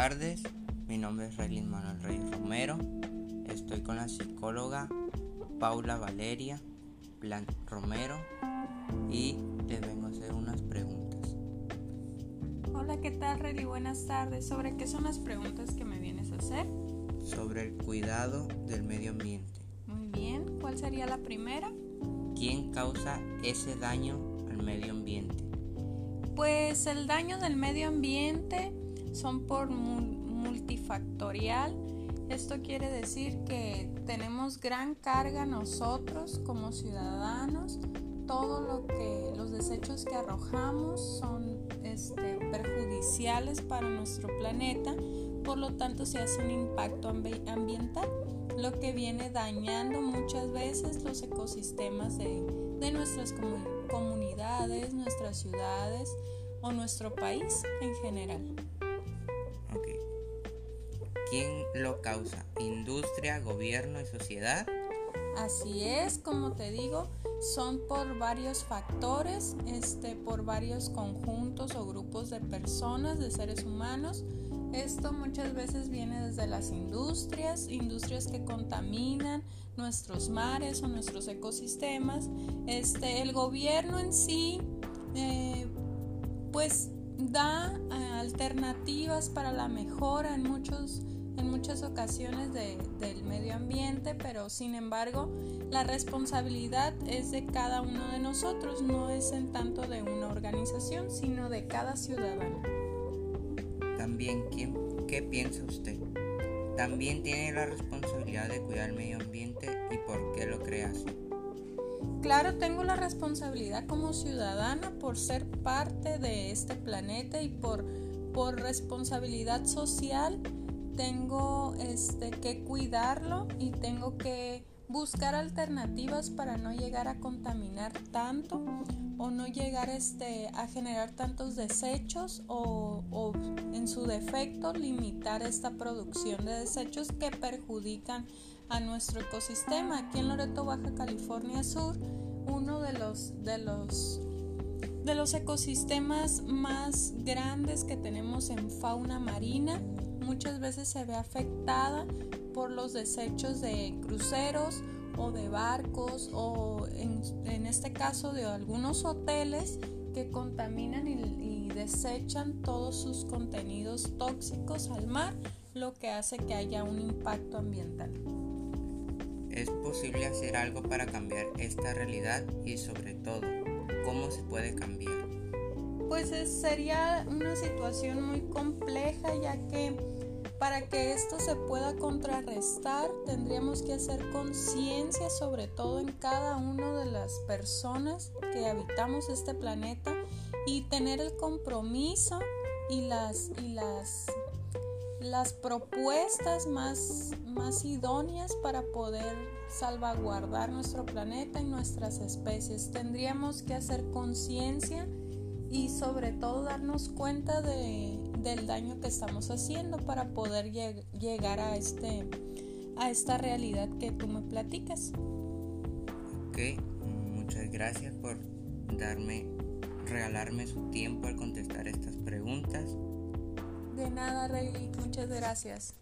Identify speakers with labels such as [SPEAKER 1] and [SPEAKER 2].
[SPEAKER 1] tardes, mi nombre es Raylin Manuel Reyes Romero, estoy con la psicóloga Paula Valeria Blanc Romero y les vengo a hacer unas preguntas.
[SPEAKER 2] Hola, ¿qué tal Rayli? Buenas tardes. ¿Sobre qué son las preguntas que me vienes a hacer?
[SPEAKER 1] Sobre el cuidado del medio ambiente.
[SPEAKER 2] Muy bien, ¿cuál sería la primera?
[SPEAKER 1] ¿Quién causa ese daño al medio ambiente?
[SPEAKER 2] Pues el daño del medio ambiente son por multifactorial. Esto quiere decir que tenemos gran carga nosotros como ciudadanos. Todo lo que los desechos que arrojamos son este, perjudiciales para nuestro planeta, por lo tanto se hace un impacto ambiental, lo que viene dañando muchas veces los ecosistemas de, de nuestras comunidades, nuestras ciudades o nuestro país en general.
[SPEAKER 1] ¿Quién lo causa? ¿Industria, gobierno y sociedad?
[SPEAKER 2] Así es, como te digo, son por varios factores, este, por varios conjuntos o grupos de personas, de seres humanos. Esto muchas veces viene desde las industrias, industrias que contaminan nuestros mares o nuestros ecosistemas. Este, el gobierno en sí, eh, pues da eh, alternativas para la mejora en muchos en muchas ocasiones del medio ambiente, pero sin embargo la responsabilidad es de cada uno de nosotros, no es en tanto de una organización, sino de cada ciudadano.
[SPEAKER 1] También, ¿qué piensa usted? También tiene la responsabilidad de cuidar el medio ambiente y por qué lo cree así.
[SPEAKER 2] Claro, tengo la responsabilidad como ciudadana por ser parte de este planeta y por, por responsabilidad social tengo este, que cuidarlo y tengo que buscar alternativas para no llegar a contaminar tanto o no llegar este, a generar tantos desechos o, o, en su defecto limitar esta producción de desechos que perjudican a nuestro ecosistema. Aquí en Loreto, Baja California Sur, uno de los, de los, de los ecosistemas más grandes que tenemos en fauna marina muchas veces se ve afectada por los desechos de cruceros o de barcos o en, este caso de algunos hoteles que contaminan y, desechan todos sus contenidos tóxicos al mar, lo que hace que haya un impacto ambiental.
[SPEAKER 1] ¿Es posible hacer algo para cambiar esta realidad y sobre todo, cómo se puede cambiar?
[SPEAKER 2] Pues sería una situación muy compleja ya que para que esto se pueda contrarrestar, tendríamos que hacer conciencia sobre todo en cada una de las personas que habitamos este planeta y tener el compromiso y las, y las, las propuestas más, más idóneas para poder salvaguardar nuestro planeta y nuestras especies. Tendríamos que hacer conciencia y sobre todo darnos cuenta de, del daño que estamos haciendo para poder llegar a, este, a esta realidad que tú me platicas.
[SPEAKER 1] Ok, muchas gracias por darme, regalarme su tiempo al contestar estas preguntas.
[SPEAKER 2] De nada, Rey, muchas gracias.